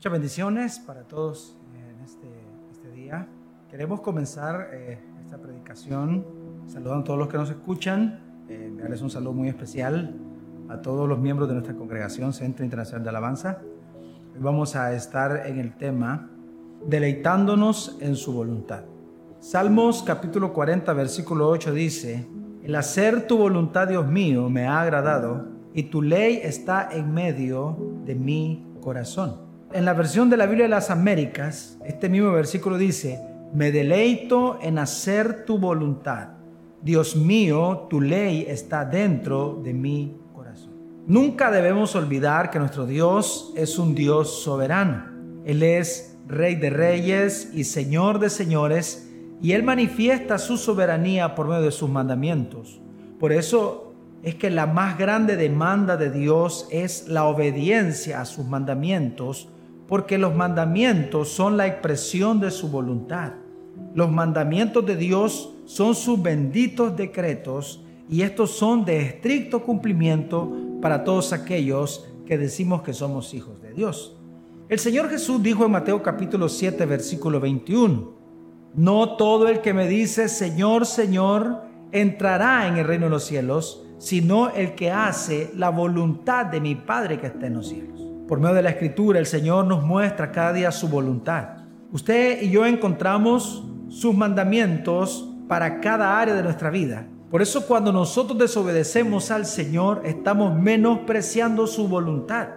Muchas bendiciones para todos en este, este día. Queremos comenzar eh, esta predicación saludando a todos los que nos escuchan, eh, enviarles un saludo muy especial a todos los miembros de nuestra congregación Centro Internacional de Alabanza. Hoy vamos a estar en el tema deleitándonos en su voluntad. Salmos capítulo 40, versículo 8 dice, el hacer tu voluntad, Dios mío, me ha agradado y tu ley está en medio de mi corazón. En la versión de la Biblia de las Américas, este mismo versículo dice, me deleito en hacer tu voluntad. Dios mío, tu ley está dentro de mi corazón. Nunca debemos olvidar que nuestro Dios es un Dios soberano. Él es Rey de reyes y Señor de señores, y Él manifiesta su soberanía por medio de sus mandamientos. Por eso es que la más grande demanda de Dios es la obediencia a sus mandamientos, porque los mandamientos son la expresión de su voluntad. Los mandamientos de Dios son sus benditos decretos y estos son de estricto cumplimiento para todos aquellos que decimos que somos hijos de Dios. El Señor Jesús dijo en Mateo capítulo 7 versículo 21, No todo el que me dice Señor, Señor, entrará en el reino de los cielos, sino el que hace la voluntad de mi Padre que está en los cielos. Por medio de la escritura, el Señor nos muestra cada día su voluntad. Usted y yo encontramos sus mandamientos para cada área de nuestra vida. Por eso cuando nosotros desobedecemos al Señor, estamos menospreciando su voluntad.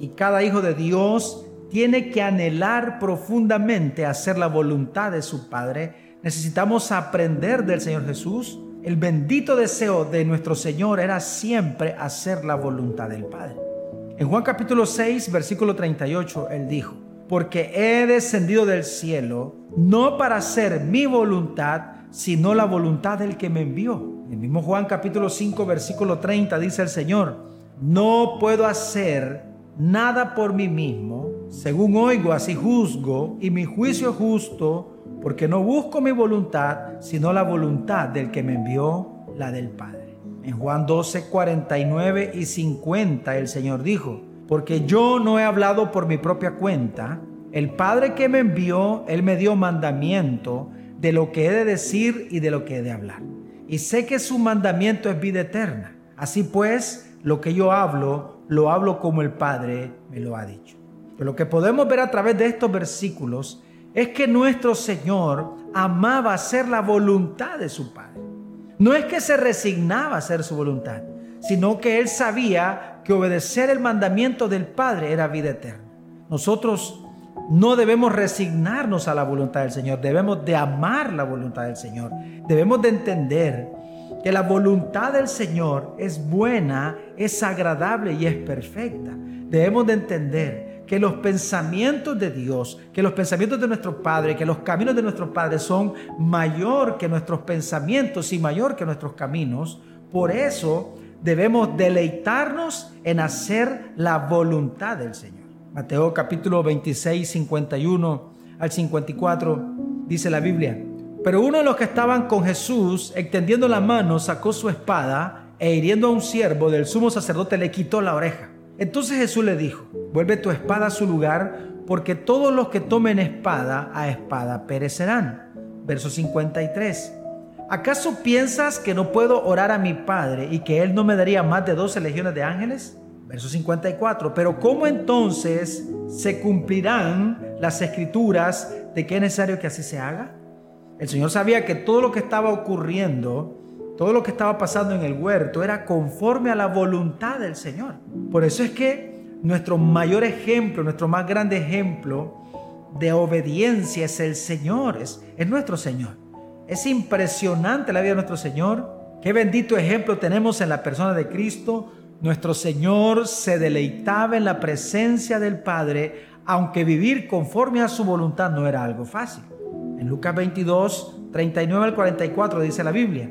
Y cada hijo de Dios tiene que anhelar profundamente hacer la voluntad de su Padre. Necesitamos aprender del Señor Jesús. El bendito deseo de nuestro Señor era siempre hacer la voluntad del Padre. En Juan capítulo 6, versículo 38, él dijo, porque he descendido del cielo no para hacer mi voluntad, sino la voluntad del que me envió. En el mismo Juan capítulo 5, versículo 30 dice el Señor, no puedo hacer nada por mí mismo, según oigo, así juzgo, y mi juicio es justo, porque no busco mi voluntad, sino la voluntad del que me envió, la del Padre. En Juan 12, 49 y 50 el Señor dijo, porque yo no he hablado por mi propia cuenta, el Padre que me envió, Él me dio mandamiento de lo que he de decir y de lo que he de hablar. Y sé que su mandamiento es vida eterna. Así pues, lo que yo hablo, lo hablo como el Padre me lo ha dicho. Pero lo que podemos ver a través de estos versículos es que nuestro Señor amaba hacer la voluntad de su Padre. No es que se resignaba a hacer su voluntad, sino que él sabía que obedecer el mandamiento del Padre era vida eterna. Nosotros no debemos resignarnos a la voluntad del Señor, debemos de amar la voluntad del Señor. Debemos de entender que la voluntad del Señor es buena, es agradable y es perfecta. Debemos de entender que los pensamientos de Dios, que los pensamientos de nuestro Padre, que los caminos de nuestro Padre son mayor que nuestros pensamientos y mayor que nuestros caminos. Por eso debemos deleitarnos en hacer la voluntad del Señor. Mateo capítulo 26, 51 al 54 dice la Biblia. Pero uno de los que estaban con Jesús, extendiendo la mano, sacó su espada e hiriendo a un siervo del sumo sacerdote le quitó la oreja. Entonces Jesús le dijo, vuelve tu espada a su lugar, porque todos los que tomen espada a espada perecerán. Verso 53. ¿Acaso piensas que no puedo orar a mi Padre y que Él no me daría más de 12 legiones de ángeles? Verso 54. Pero ¿cómo entonces se cumplirán las escrituras de que es necesario que así se haga? El Señor sabía que todo lo que estaba ocurriendo todo lo que estaba pasando en el huerto era conforme a la voluntad del Señor. Por eso es que nuestro mayor ejemplo, nuestro más grande ejemplo de obediencia es el Señor, es, nuestro Señor. Es impresionante la vida de nuestro Señor. Qué bendito ejemplo tenemos en la persona de Cristo. Nuestro Señor se deleitaba en la presencia del Padre, aunque vivir conforme a su voluntad no era algo fácil. En Lucas 22, 39 al 44 dice la Biblia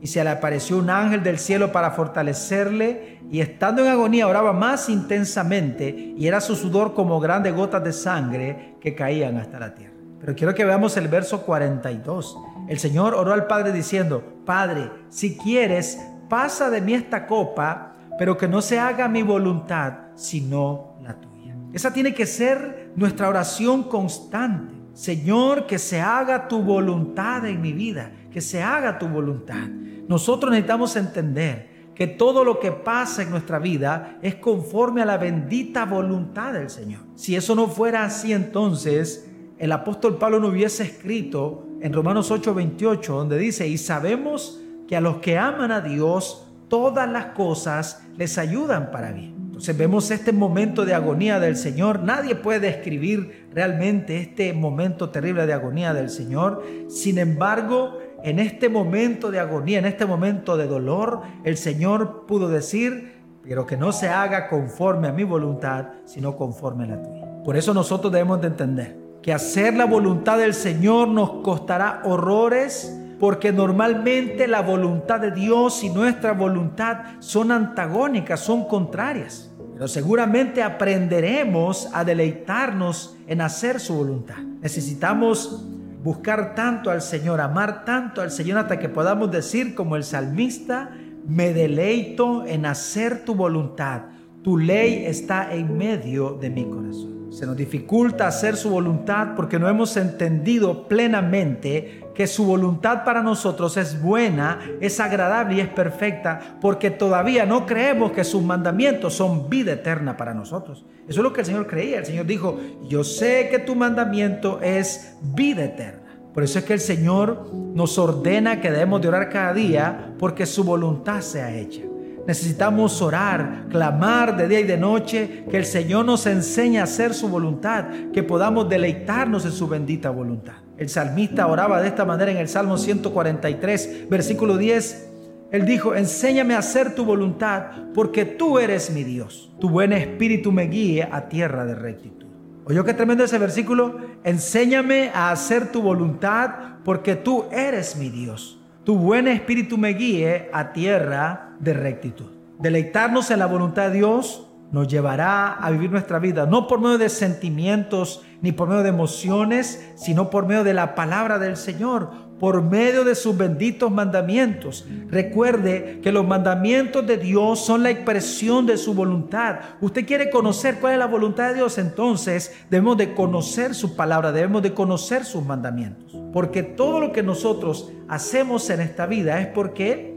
Y se le apareció un ángel del cielo para fortalecerle y estando en agonía oraba más intensamente y era su sudor como grandes gotas de sangre que caían hasta la tierra. Pero quiero que veamos el verso 42. El Señor oró al Padre diciendo, Padre, si quieres, pasa de mí esta copa, pero que no se haga mi voluntad, sino la tuya. Esa tiene que ser nuestra oración constante. Señor, que se haga tu voluntad en mi vida, que se haga tu voluntad. Nosotros necesitamos entender que todo lo que pasa en nuestra vida es conforme a la bendita voluntad del Señor. Si eso no fuera así, entonces el apóstol Pablo no hubiese escrito en Romanos 8:28, donde dice, y sabemos que a los que aman a Dios, todas las cosas les ayudan para bien. Entonces vemos este momento de agonía del Señor. Nadie puede describir realmente este momento terrible de agonía del Señor. Sin embargo, en este momento de agonía, en este momento de dolor, el Señor pudo decir, pero que no se haga conforme a mi voluntad, sino conforme a la tuya. Por eso nosotros debemos de entender que hacer la voluntad del Señor nos costará horrores, porque normalmente la voluntad de Dios y nuestra voluntad son antagónicas, son contrarias. Pero seguramente aprenderemos a deleitarnos en hacer su voluntad. Necesitamos buscar tanto al Señor, amar tanto al Señor hasta que podamos decir como el salmista, me deleito en hacer tu voluntad. Tu ley está en medio de mi corazón. Se nos dificulta hacer su voluntad porque no hemos entendido plenamente que su voluntad para nosotros es buena, es agradable y es perfecta, porque todavía no creemos que sus mandamientos son vida eterna para nosotros. Eso es lo que el Señor creía. El Señor dijo, yo sé que tu mandamiento es vida eterna. Por eso es que el Señor nos ordena que debemos de orar cada día porque su voluntad sea hecha. Necesitamos orar, clamar de día y de noche, que el Señor nos enseñe a hacer su voluntad, que podamos deleitarnos en su bendita voluntad. El salmista oraba de esta manera en el Salmo 143, versículo 10. Él dijo, enséñame a hacer tu voluntad, porque tú eres mi Dios. Tu buen espíritu me guíe a tierra de rectitud. Oye, qué tremendo ese versículo. Enséñame a hacer tu voluntad, porque tú eres mi Dios tu buen espíritu me guíe a tierra de rectitud. Deleitarnos en la voluntad de Dios nos llevará a vivir nuestra vida, no por medio de sentimientos ni por medio de emociones, sino por medio de la palabra del Señor, por medio de sus benditos mandamientos. Recuerde que los mandamientos de Dios son la expresión de su voluntad. Usted quiere conocer cuál es la voluntad de Dios, entonces debemos de conocer su palabra, debemos de conocer sus mandamientos. Porque todo lo que nosotros hacemos en esta vida es porque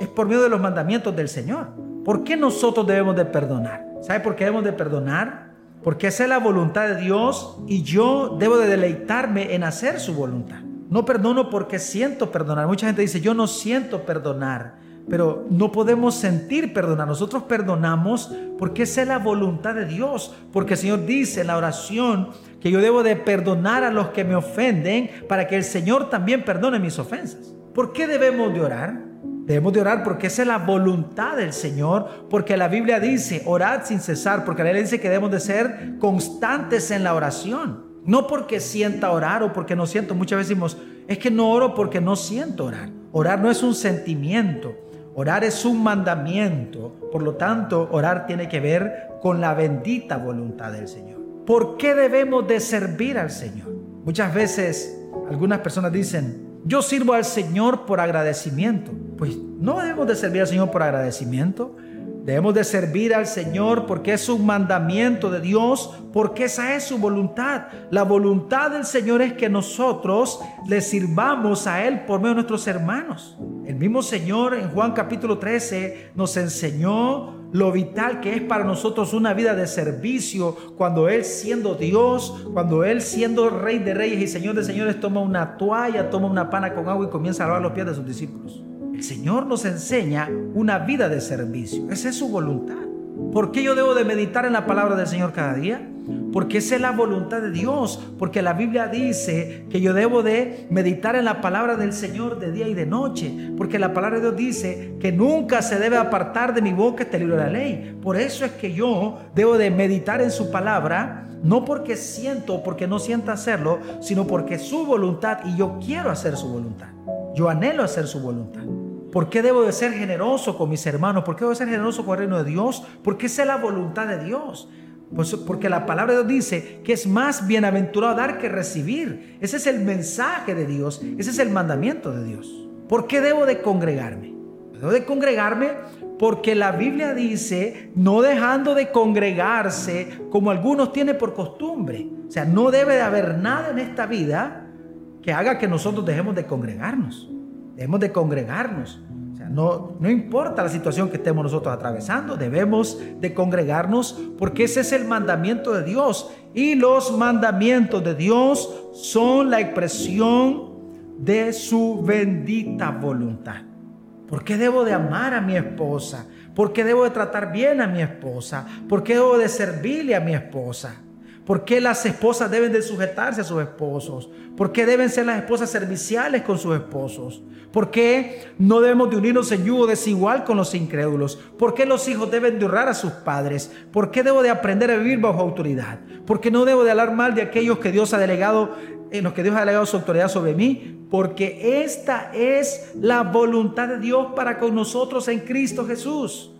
es por medio de los mandamientos del Señor. ¿Por qué nosotros debemos de perdonar? ¿Sabe por qué debemos de perdonar? Porque esa es la voluntad de Dios y yo debo de deleitarme en hacer su voluntad. No perdono porque siento perdonar. Mucha gente dice, yo no siento perdonar, pero no podemos sentir perdonar. Nosotros perdonamos porque esa es la voluntad de Dios. Porque el Señor dice en la oración que yo debo de perdonar a los que me ofenden para que el Señor también perdone mis ofensas. ¿Por qué debemos de orar? Debemos de orar porque esa es la voluntad del Señor, porque la Biblia dice, orad sin cesar, porque la Biblia dice que debemos de ser constantes en la oración. No porque sienta orar o porque no siento. Muchas veces decimos, es que no oro porque no siento orar. Orar no es un sentimiento. Orar es un mandamiento. Por lo tanto, orar tiene que ver con la bendita voluntad del Señor. ¿Por qué debemos de servir al Señor? Muchas veces algunas personas dicen, yo sirvo al Señor por agradecimiento. Pues no debemos de servir al Señor por agradecimiento. Debemos de servir al Señor porque es un mandamiento de Dios, porque esa es su voluntad. La voluntad del Señor es que nosotros le sirvamos a Él por medio de nuestros hermanos. El mismo Señor en Juan capítulo 13 nos enseñó lo vital que es para nosotros una vida de servicio cuando Él siendo Dios, cuando Él siendo Rey de Reyes y Señor de Señores toma una toalla, toma una pana con agua y comienza a lavar los pies de sus discípulos. El Señor nos enseña una vida de servicio. Esa es su voluntad. ¿Por qué yo debo de meditar en la palabra del Señor cada día? Porque esa es la voluntad de Dios. Porque la Biblia dice que yo debo de meditar en la palabra del Señor de día y de noche. Porque la palabra de Dios dice que nunca se debe apartar de mi boca este libro de la ley. Por eso es que yo debo de meditar en su palabra. No porque siento o porque no sienta hacerlo, sino porque su voluntad y yo quiero hacer su voluntad. Yo anhelo hacer su voluntad. ¿Por qué debo de ser generoso con mis hermanos? ¿Por qué debo de ser generoso con el reino de Dios? Porque esa es la voluntad de Dios. Pues porque la palabra de Dios dice que es más bienaventurado dar que recibir. Ese es el mensaje de Dios. Ese es el mandamiento de Dios. ¿Por qué debo de congregarme? Debo de congregarme porque la Biblia dice no dejando de congregarse como algunos tienen por costumbre. O sea, no debe de haber nada en esta vida que haga que nosotros dejemos de congregarnos. Debemos de congregarnos. O sea, no, no importa la situación que estemos nosotros atravesando, debemos de congregarnos porque ese es el mandamiento de Dios. Y los mandamientos de Dios son la expresión de su bendita voluntad. ¿Por qué debo de amar a mi esposa? ¿Por qué debo de tratar bien a mi esposa? ¿Por qué debo de servirle a mi esposa? ¿Por qué las esposas deben de sujetarse a sus esposos? ¿Por qué deben ser las esposas serviciales con sus esposos? ¿Por qué no debemos de unirnos en yugo desigual con los incrédulos? ¿Por qué los hijos deben de honrar a sus padres? ¿Por qué debo de aprender a vivir bajo autoridad? ¿Por qué no debo de hablar mal de aquellos que Dios ha delegado, en los que Dios ha delegado su autoridad sobre mí? Porque esta es la voluntad de Dios para con nosotros en Cristo Jesús.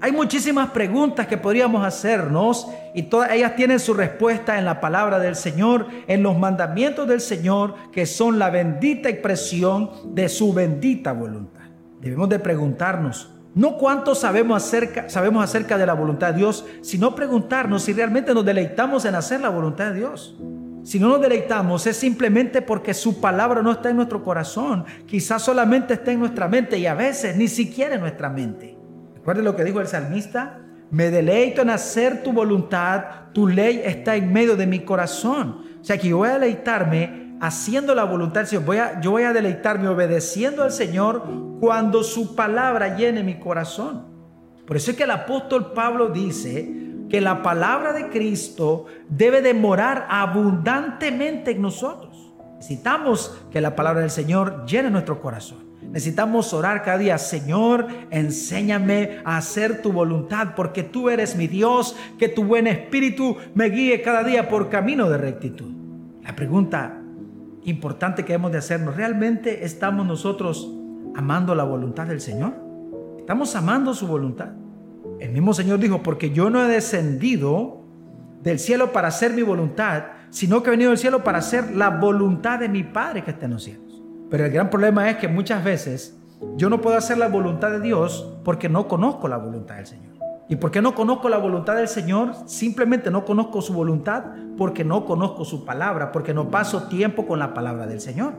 Hay muchísimas preguntas que podríamos hacernos y todas ellas tienen su respuesta en la palabra del Señor, en los mandamientos del Señor, que son la bendita expresión de su bendita voluntad. Debemos de preguntarnos, no cuánto sabemos acerca, sabemos acerca de la voluntad de Dios, sino preguntarnos si realmente nos deleitamos en hacer la voluntad de Dios. Si no nos deleitamos es simplemente porque su palabra no está en nuestro corazón, quizás solamente está en nuestra mente y a veces ni siquiera en nuestra mente. Recuerden lo que dijo el salmista, me deleito en hacer tu voluntad, tu ley está en medio de mi corazón. O sea que yo voy a deleitarme haciendo la voluntad del Señor. Voy yo voy a deleitarme obedeciendo al Señor cuando su palabra llene mi corazón. Por eso es que el apóstol Pablo dice que la palabra de Cristo debe de morar abundantemente en nosotros. Necesitamos que la palabra del Señor llene nuestro corazón. Necesitamos orar cada día, Señor, enséñame a hacer tu voluntad, porque tú eres mi Dios, que tu buen espíritu me guíe cada día por camino de rectitud. La pregunta importante que hemos de hacernos, ¿realmente estamos nosotros amando la voluntad del Señor? ¿Estamos amando su voluntad? El mismo Señor dijo, porque yo no he descendido del cielo para hacer mi voluntad, sino que he venido del cielo para hacer la voluntad de mi Padre que está en los cielos. Pero el gran problema es que muchas veces yo no puedo hacer la voluntad de Dios porque no conozco la voluntad del Señor. ¿Y por qué no conozco la voluntad del Señor? Simplemente no conozco su voluntad porque no conozco su palabra, porque no paso tiempo con la palabra del Señor.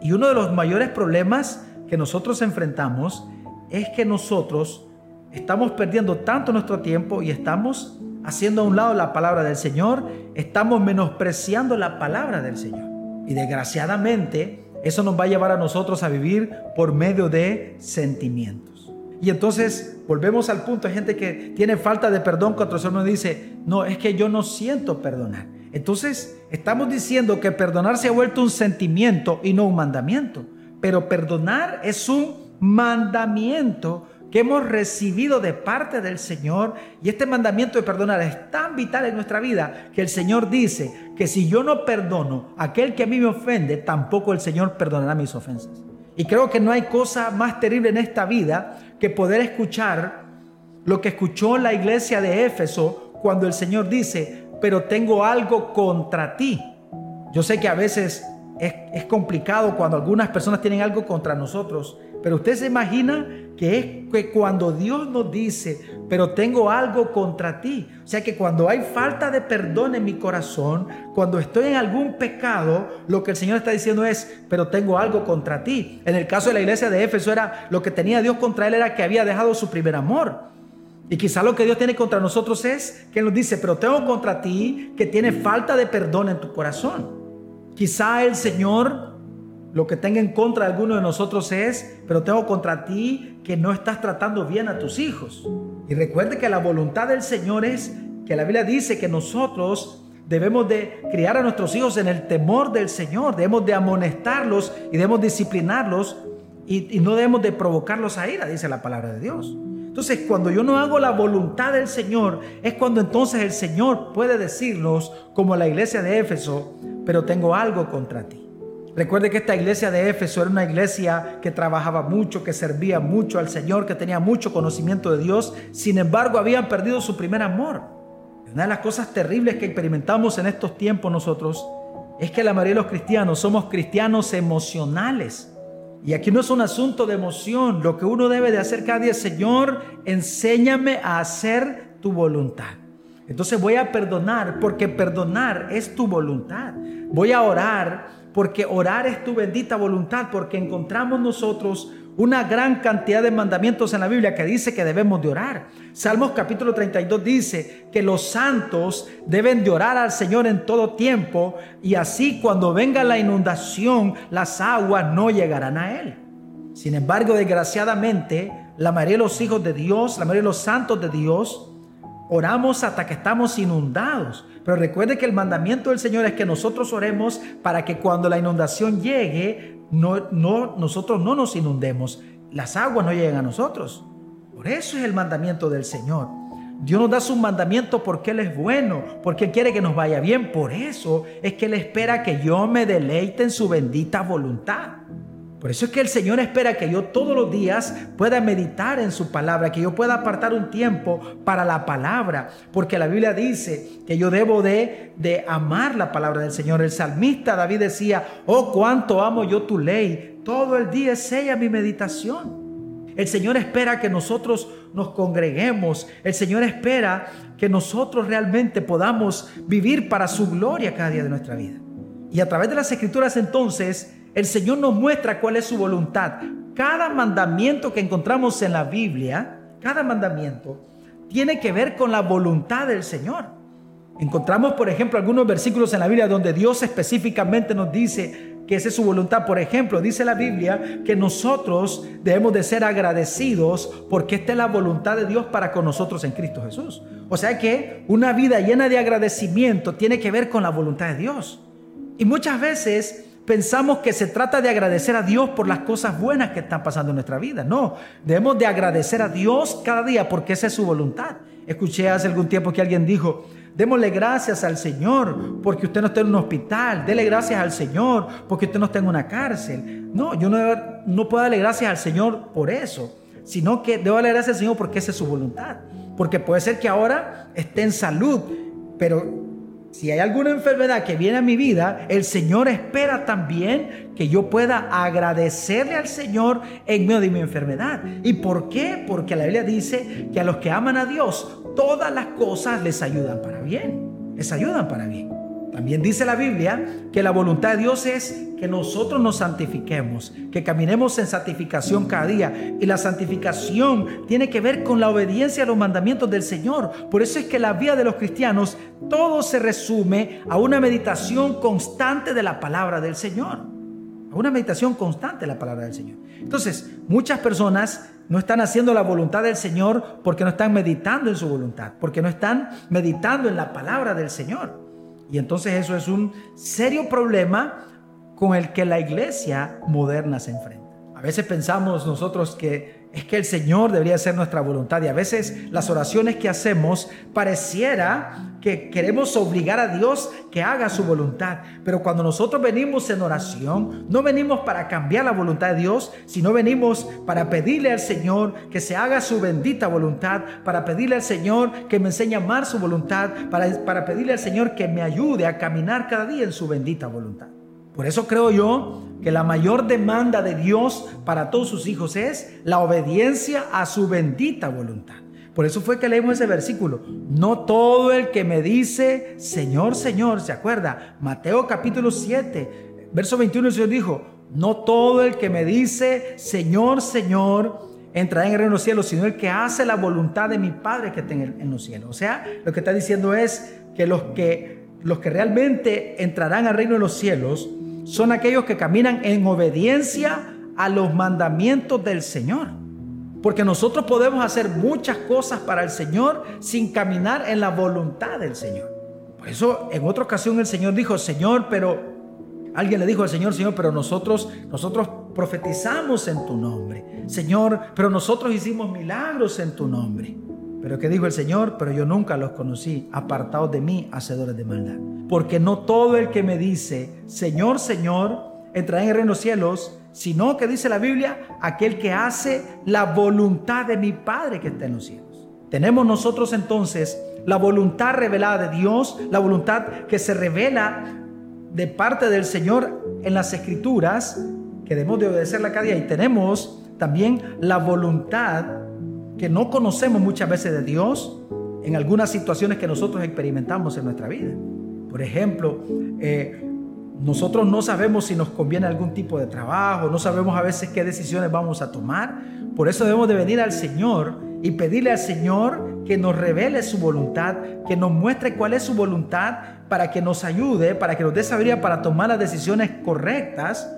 Y uno de los mayores problemas que nosotros enfrentamos es que nosotros estamos perdiendo tanto nuestro tiempo y estamos haciendo a un lado la palabra del Señor, estamos menospreciando la palabra del Señor. Y desgraciadamente, eso nos va a llevar a nosotros a vivir por medio de sentimientos. Y entonces volvemos al punto, hay gente que tiene falta de perdón cuando otro nos dice, no, es que yo no siento perdonar. Entonces estamos diciendo que perdonar se ha vuelto un sentimiento y no un mandamiento. Pero perdonar es un mandamiento que hemos recibido de parte del Señor. Y este mandamiento de perdonar es tan vital en nuestra vida que el Señor dice que si yo no perdono a aquel que a mí me ofende, tampoco el Señor perdonará mis ofensas. Y creo que no hay cosa más terrible en esta vida que poder escuchar lo que escuchó la iglesia de Éfeso cuando el Señor dice, pero tengo algo contra ti. Yo sé que a veces es, es complicado cuando algunas personas tienen algo contra nosotros, pero usted se imagina que es que cuando Dios nos dice, pero tengo algo contra ti, o sea que cuando hay falta de perdón en mi corazón, cuando estoy en algún pecado, lo que el Señor está diciendo es, pero tengo algo contra ti. En el caso de la iglesia de Éfeso era lo que tenía Dios contra él era que había dejado su primer amor. Y quizá lo que Dios tiene contra nosotros es que nos dice, pero tengo contra ti que tiene falta de perdón en tu corazón. Quizá el Señor lo que tenga en contra de alguno de nosotros es, pero tengo contra ti que no estás tratando bien a tus hijos. Y recuerde que la voluntad del Señor es que la Biblia dice que nosotros debemos de criar a nuestros hijos en el temor del Señor, debemos de amonestarlos y debemos disciplinarlos y, y no debemos de provocarlos a ira, dice la palabra de Dios. Entonces, cuando yo no hago la voluntad del Señor, es cuando entonces el Señor puede decirnos, como la iglesia de Éfeso, pero tengo algo contra ti. Recuerde que esta iglesia de Éfeso era una iglesia que trabajaba mucho, que servía mucho al Señor, que tenía mucho conocimiento de Dios. Sin embargo, habían perdido su primer amor. Una de las cosas terribles que experimentamos en estos tiempos nosotros es que la mayoría de los cristianos somos cristianos emocionales. Y aquí no es un asunto de emoción. Lo que uno debe de hacer cada día es, Señor, enséñame a hacer tu voluntad. Entonces voy a perdonar porque perdonar es tu voluntad. Voy a orar porque orar es tu bendita voluntad, porque encontramos nosotros una gran cantidad de mandamientos en la Biblia que dice que debemos de orar. Salmos capítulo 32 dice que los santos deben de orar al Señor en todo tiempo y así cuando venga la inundación las aguas no llegarán a Él. Sin embargo, desgraciadamente, la mayoría de los hijos de Dios, la mayoría de los santos de Dios, oramos hasta que estamos inundados. Pero recuerde que el mandamiento del Señor es que nosotros oremos para que cuando la inundación llegue, no, no, nosotros no nos inundemos, las aguas no lleguen a nosotros. Por eso es el mandamiento del Señor. Dios nos da su mandamiento porque Él es bueno, porque Él quiere que nos vaya bien. Por eso es que Él espera que yo me deleite en su bendita voluntad. Por eso es que el Señor espera que yo todos los días pueda meditar en su palabra, que yo pueda apartar un tiempo para la palabra, porque la Biblia dice que yo debo de, de amar la palabra del Señor. El salmista David decía, oh, cuánto amo yo tu ley, todo el día es ella mi meditación. El Señor espera que nosotros nos congreguemos. El Señor espera que nosotros realmente podamos vivir para su gloria cada día de nuestra vida. Y a través de las escrituras entonces, el Señor nos muestra cuál es su voluntad. Cada mandamiento que encontramos en la Biblia, cada mandamiento, tiene que ver con la voluntad del Señor. Encontramos, por ejemplo, algunos versículos en la Biblia donde Dios específicamente nos dice que esa es su voluntad. Por ejemplo, dice la Biblia que nosotros debemos de ser agradecidos porque esta es la voluntad de Dios para con nosotros en Cristo Jesús. O sea que una vida llena de agradecimiento tiene que ver con la voluntad de Dios. Y muchas veces pensamos que se trata de agradecer a Dios por las cosas buenas que están pasando en nuestra vida. No, debemos de agradecer a Dios cada día porque esa es su voluntad. Escuché hace algún tiempo que alguien dijo, démosle gracias al Señor porque usted no está en un hospital, dele gracias al Señor porque usted no está en una cárcel. No, yo no, no puedo darle gracias al Señor por eso, sino que debo darle gracias al Señor porque esa es su voluntad. Porque puede ser que ahora esté en salud, pero si hay alguna enfermedad que viene a mi vida, el Señor espera también que yo pueda agradecerle al Señor en medio de mi enfermedad. ¿Y por qué? Porque la Biblia dice que a los que aman a Dios, todas las cosas les ayudan para bien. Les ayudan para bien. También dice la Biblia que la voluntad de Dios es que nosotros nos santifiquemos, que caminemos en santificación cada día. Y la santificación tiene que ver con la obediencia a los mandamientos del Señor. Por eso es que la vida de los cristianos, todo se resume a una meditación constante de la palabra del Señor. A una meditación constante de la palabra del Señor. Entonces, muchas personas no están haciendo la voluntad del Señor porque no están meditando en su voluntad, porque no están meditando en la palabra del Señor. Y entonces eso es un serio problema con el que la iglesia moderna se enfrenta. A veces pensamos nosotros que es que el Señor debería ser nuestra voluntad y a veces las oraciones que hacemos pareciera que queremos obligar a Dios que haga su voluntad. Pero cuando nosotros venimos en oración, no venimos para cambiar la voluntad de Dios, sino venimos para pedirle al Señor que se haga su bendita voluntad, para pedirle al Señor que me enseñe a amar su voluntad, para, para pedirle al Señor que me ayude a caminar cada día en su bendita voluntad. Por eso creo yo que la mayor demanda de Dios para todos sus hijos es la obediencia a su bendita voluntad. Por eso fue que leímos ese versículo. No todo el que me dice, Señor, Señor, ¿se acuerda? Mateo capítulo 7, verso 21, el Señor dijo, no todo el que me dice, Señor, Señor, entrará en el reino de los cielos, sino el que hace la voluntad de mi Padre que está en, los cielos. O sea, lo que está diciendo es que los que, los que realmente entrarán al reino de los cielos, son aquellos que caminan en obediencia a los mandamientos del Señor. Porque nosotros podemos hacer muchas cosas para el Señor sin caminar en la voluntad del Señor. Por eso en otra ocasión el Señor dijo, Señor, pero alguien le dijo al Señor, Señor, pero nosotros nosotros profetizamos en tu nombre. Señor, pero nosotros hicimos milagros en tu nombre. Pero ¿qué dijo el Señor? Pero yo nunca los conocí, apartados de mí, hacedores de maldad. Porque no todo el que me dice, Señor, Señor, entrará en el reino de los cielos, sino que dice la Biblia, aquel que hace la voluntad de mi Padre que está en los cielos. Tenemos nosotros entonces la voluntad revelada de Dios, la voluntad que se revela de parte del Señor en las escrituras, que debemos de obedecerla cada día. Y tenemos también la voluntad que no conocemos muchas veces de Dios en algunas situaciones que nosotros experimentamos en nuestra vida. Por ejemplo, eh, nosotros no sabemos si nos conviene algún tipo de trabajo, no sabemos a veces qué decisiones vamos a tomar. Por eso debemos de venir al Señor y pedirle al Señor que nos revele su voluntad, que nos muestre cuál es su voluntad para que nos ayude, para que nos dé sabiduría para tomar las decisiones correctas,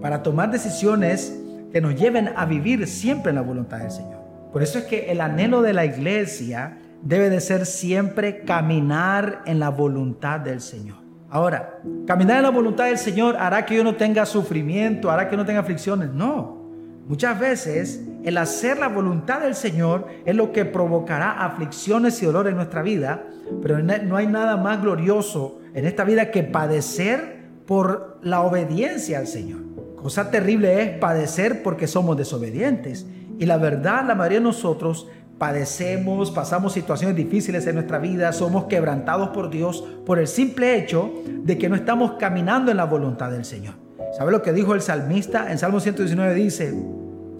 para tomar decisiones que nos lleven a vivir siempre en la voluntad del Señor. Por eso es que el anhelo de la iglesia debe de ser siempre caminar en la voluntad del Señor. Ahora, caminar en la voluntad del Señor hará que yo no tenga sufrimiento, hará que no tenga aflicciones. No. Muchas veces el hacer la voluntad del Señor es lo que provocará aflicciones y dolor en nuestra vida, pero no hay nada más glorioso en esta vida que padecer por la obediencia al Señor. Cosa terrible es padecer porque somos desobedientes. Y la verdad, la mayoría de nosotros padecemos, pasamos situaciones difíciles en nuestra vida, somos quebrantados por Dios por el simple hecho de que no estamos caminando en la voluntad del Señor. ¿Sabe lo que dijo el salmista? En Salmo 119 dice,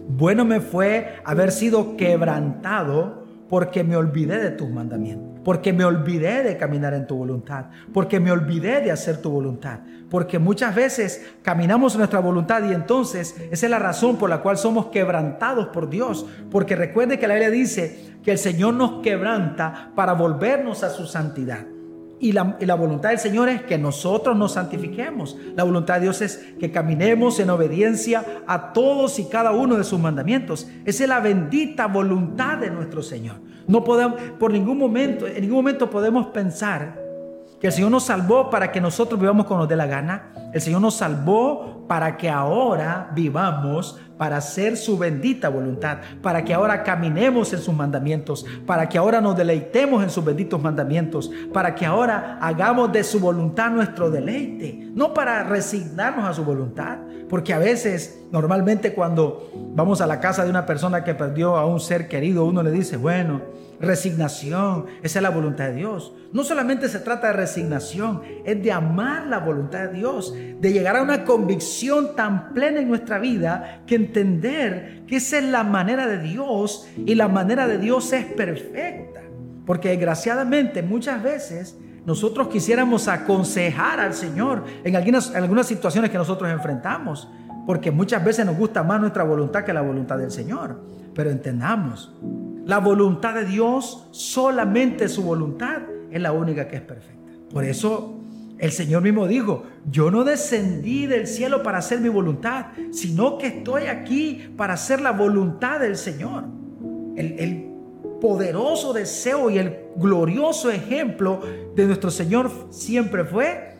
bueno me fue haber sido quebrantado porque me olvidé de tus mandamientos, porque me olvidé de caminar en tu voluntad, porque me olvidé de hacer tu voluntad, porque muchas veces caminamos nuestra voluntad y entonces esa es la razón por la cual somos quebrantados por Dios, porque recuerde que la Biblia dice que el Señor nos quebranta para volvernos a su santidad. Y la, voluntad del Señor es que nosotros nos santifiquemos. La voluntad de Dios es que caminemos en obediencia a todos y cada uno de sus mandamientos. Esa es la bendita voluntad de nuestro Señor. No podemos, por ningún momento, en ningún momento podemos pensar que el Señor nos salvó para que nosotros vivamos como nos dé la gana. El Señor nos salvó para que ahora vivamos para hacer su bendita voluntad, para que ahora caminemos en sus mandamientos, para que ahora nos deleitemos en sus benditos mandamientos, para que ahora hagamos de su voluntad nuestro deleite, no para resignarnos a su voluntad, porque a veces, normalmente cuando vamos a la casa de una persona que perdió a un ser querido, uno le dice, bueno, resignación, esa es la voluntad de Dios. No solamente se trata de resignación, es de amar la voluntad de Dios, de llegar a una convicción tan plena en nuestra vida que entender que esa es la manera de Dios y la manera de Dios es perfecta. Porque desgraciadamente muchas veces nosotros quisiéramos aconsejar al Señor en algunas, en algunas situaciones que nosotros enfrentamos, porque muchas veces nos gusta más nuestra voluntad que la voluntad del Señor. Pero entendamos, la voluntad de Dios, solamente su voluntad, es la única que es perfecta. Por eso el Señor mismo dijo, yo no descendí del cielo para hacer mi voluntad, sino que estoy aquí para hacer la voluntad del Señor. El, poderoso deseo y el glorioso ejemplo de nuestro Señor siempre fue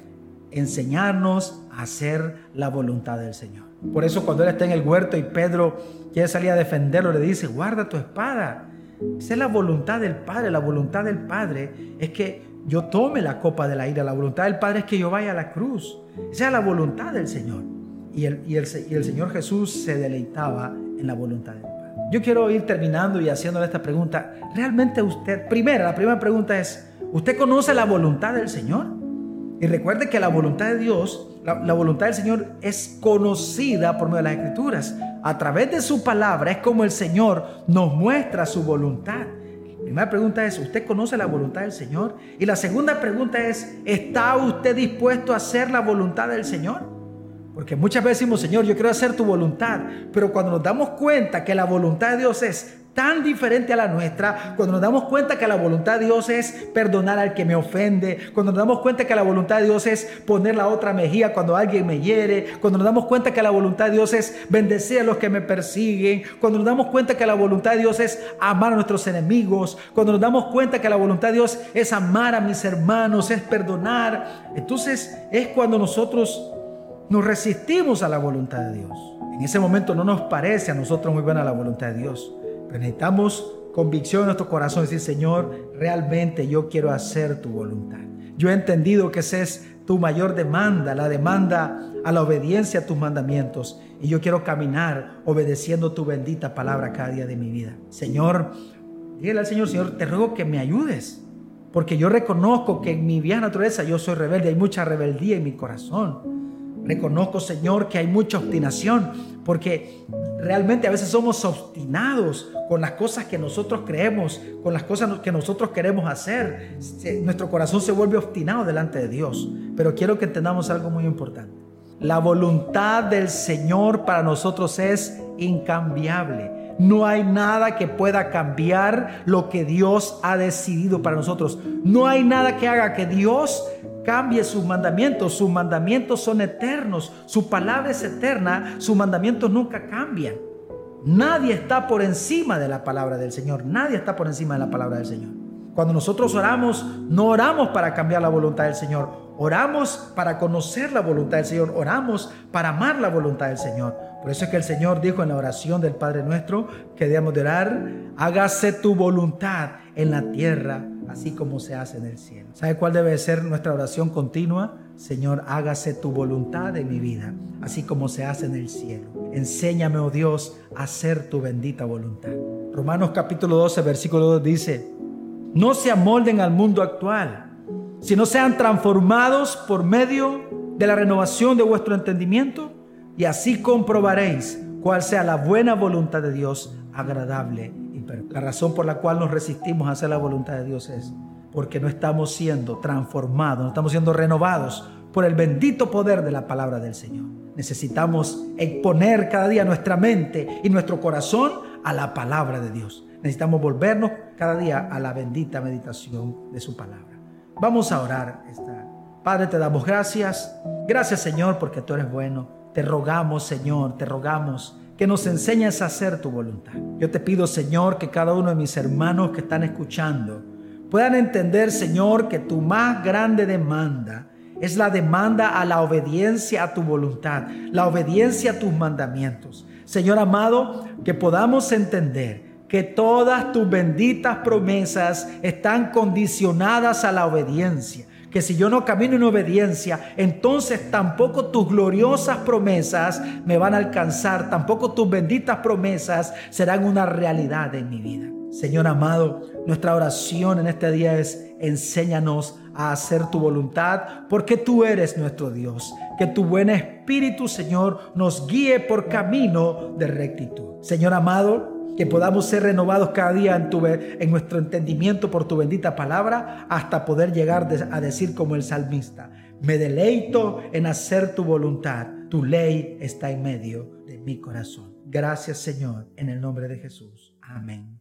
enseñarnos a hacer la voluntad del Señor. Por eso cuando Él está en el huerto y Pedro quiere salir a defenderlo, le dice, guarda tu espada. Esa es la voluntad del Padre. La voluntad del Padre es que yo tome la copa de la ira. La voluntad del Padre es que yo vaya a la cruz. Esa es la voluntad del Señor. Y el, y el, Señor Jesús se deleitaba en la voluntad del Padre. Yo quiero ir terminando y haciéndole esta pregunta. ¿Realmente usted, primera, la primera pregunta es, ¿usted conoce la voluntad del Señor? Y recuerde que la voluntad de Dios, la, voluntad del Señor es conocida por medio de las Escrituras. A través de su palabra es como el Señor nos muestra su voluntad primera pregunta es, ¿usted conoce la voluntad del Señor? Y la segunda pregunta es, ¿está usted dispuesto a hacer la voluntad del Señor? Porque muchas veces decimos, Señor, yo quiero hacer tu voluntad, pero cuando nos damos cuenta que la voluntad de Dios es tan diferente a la nuestra, cuando nos damos cuenta que la voluntad de Dios es perdonar al que me ofende, cuando nos damos cuenta que la voluntad de Dios es poner la otra mejilla cuando alguien me hiere, cuando nos damos cuenta que la voluntad de Dios es bendecir a los que me persiguen, cuando nos damos cuenta que la voluntad de Dios es amar a nuestros enemigos, cuando nos damos cuenta que la voluntad de Dios es amar a mis hermanos, es perdonar, entonces es cuando nosotros nos resistimos a la voluntad de Dios. En ese momento no nos parece a nosotros muy buena la voluntad de Dios necesitamos convicción en nuestro corazón, decir, Señor, realmente yo quiero hacer tu voluntad. Yo he entendido que esa es tu mayor demanda, la demanda a la obediencia a tus mandamientos. Y yo quiero caminar obedeciendo tu bendita palabra cada día de mi vida. Señor, dígale al Señor, Señor, te ruego que me ayudes. Porque yo reconozco que en mi vieja naturaleza yo soy rebelde, hay mucha rebeldía en mi corazón. Reconozco, Señor, que hay mucha obstinación, porque realmente a veces somos obstinados con las cosas que nosotros creemos, con las cosas que nosotros queremos hacer. Nuestro corazón se vuelve obstinado delante de Dios. Pero quiero que entendamos algo muy importante. La voluntad del Señor para nosotros es incambiable. No hay nada que pueda cambiar lo que Dios ha decidido para nosotros. No hay nada que haga que Dios cambie sus mandamientos. Sus mandamientos son eternos. Su palabra es eterna. Sus mandamientos nunca cambian. Nadie está por encima de la palabra del Señor. Nadie está por encima de la palabra del Señor. Cuando nosotros oramos, no oramos para cambiar la voluntad del Señor. Oramos para conocer la voluntad del Señor. Oramos para amar la voluntad del Señor. Por eso es que el Señor dijo en la oración del Padre nuestro que debemos de orar, hágase tu voluntad en la tierra, así como se hace en el cielo. ¿Sabe cuál debe ser nuestra oración continua? Señor, hágase tu voluntad en mi vida, así como se hace en el cielo. Enséñame, oh Dios, a hacer tu bendita voluntad. Romanos capítulo 12, versículo 2 dice, no se amolden al mundo actual, sino sean transformados por medio de la renovación de vuestro entendimiento y así comprobaréis cuál sea la buena voluntad de Dios, agradable. La razón por la cual nos resistimos a hacer la voluntad de Dios es porque no estamos siendo transformados, no estamos siendo renovados por el bendito poder de la palabra del Señor. Necesitamos exponer cada día nuestra mente y nuestro corazón a la palabra de Dios. Necesitamos volvernos cada día a la bendita meditación de su palabra. Vamos a orar. Esta. Padre, te damos gracias. Gracias Señor porque tú eres bueno. Te rogamos, Señor, te rogamos que nos enseñes a hacer tu voluntad. Yo te pido, Señor, que cada uno de mis hermanos que están escuchando puedan entender, Señor, que tu más grande demanda es la demanda a la obediencia a tu voluntad, la obediencia a tus mandamientos. Señor amado, que podamos entender que todas tus benditas promesas están condicionadas a la obediencia que si yo no camino en obediencia, entonces tampoco tus gloriosas promesas me van a alcanzar, tampoco tus benditas promesas serán una realidad en mi vida. Señor amado, nuestra oración en este día es, enséñanos a hacer tu voluntad, porque tú eres nuestro Dios. Que tu buen Espíritu, Señor, nos guíe por camino de rectitud. Señor amado, que podamos ser renovados cada día en, tu, en nuestro entendimiento por tu bendita palabra, hasta poder llegar a decir como el salmista, me deleito en hacer tu voluntad, tu ley está en medio de mi corazón. Gracias Señor, en el nombre de Jesús. Amén.